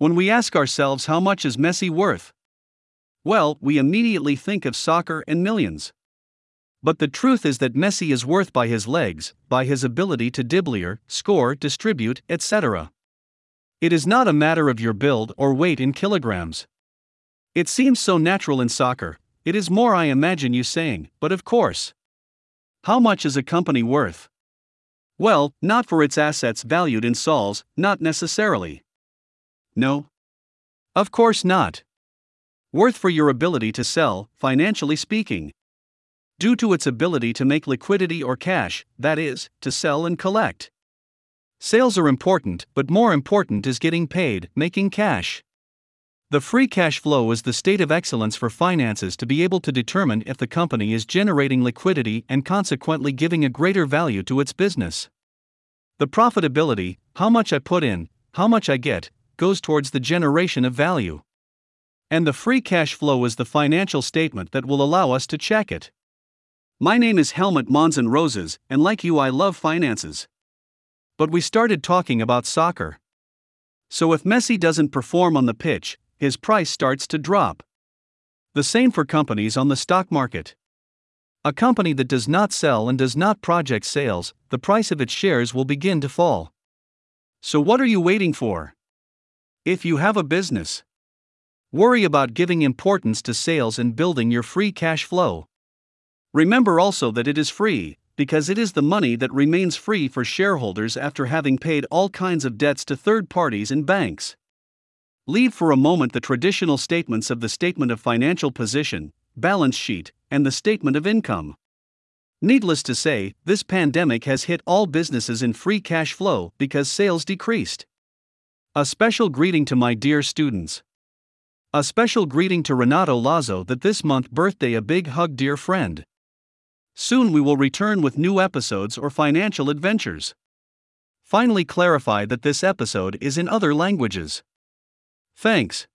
When we ask ourselves how much is Messi worth? Well, we immediately think of soccer and millions. But the truth is that Messi is worth by his legs, by his ability to dribble, score, distribute, etc. It is not a matter of your build or weight in kilograms. It seems so natural in soccer, it is more I imagine you saying, but of course. How much is a company worth? Well, not for its assets valued in sols, not necessarily. No? Of course not. Worth for your ability to sell, financially speaking. Due to its ability to make liquidity or cash, that is, to sell and collect. Sales are important, but more important is getting paid, making cash. The free cash flow is the state of excellence for finances to be able to determine if the company is generating liquidity and consequently giving a greater value to its business. The profitability, how much I put in, how much I get, goes towards the generation of value. And the free cash flow is the financial statement that will allow us to check it. My name is Helmut Monson Roses, and like you, I love finances. But we started talking about soccer. So if Messi doesn't perform on the pitch, his price starts to drop. The same for companies on the stock market. A company that does not sell and does not project sales, the price of its shares will begin to fall. So, what are you waiting for? If you have a business, worry about giving importance to sales and building your free cash flow. Remember also that it is free, because it is the money that remains free for shareholders after having paid all kinds of debts to third parties and banks. Leave for a moment the traditional statements of the statement of financial position, balance sheet, and the statement of income. Needless to say, this pandemic has hit all businesses in free cash flow because sales decreased. A special greeting to my dear students. A special greeting to Renato Lazo that this month birthday a big hug dear friend. Soon we will return with new episodes or financial adventures. Finally clarify that this episode is in other languages. Thanks.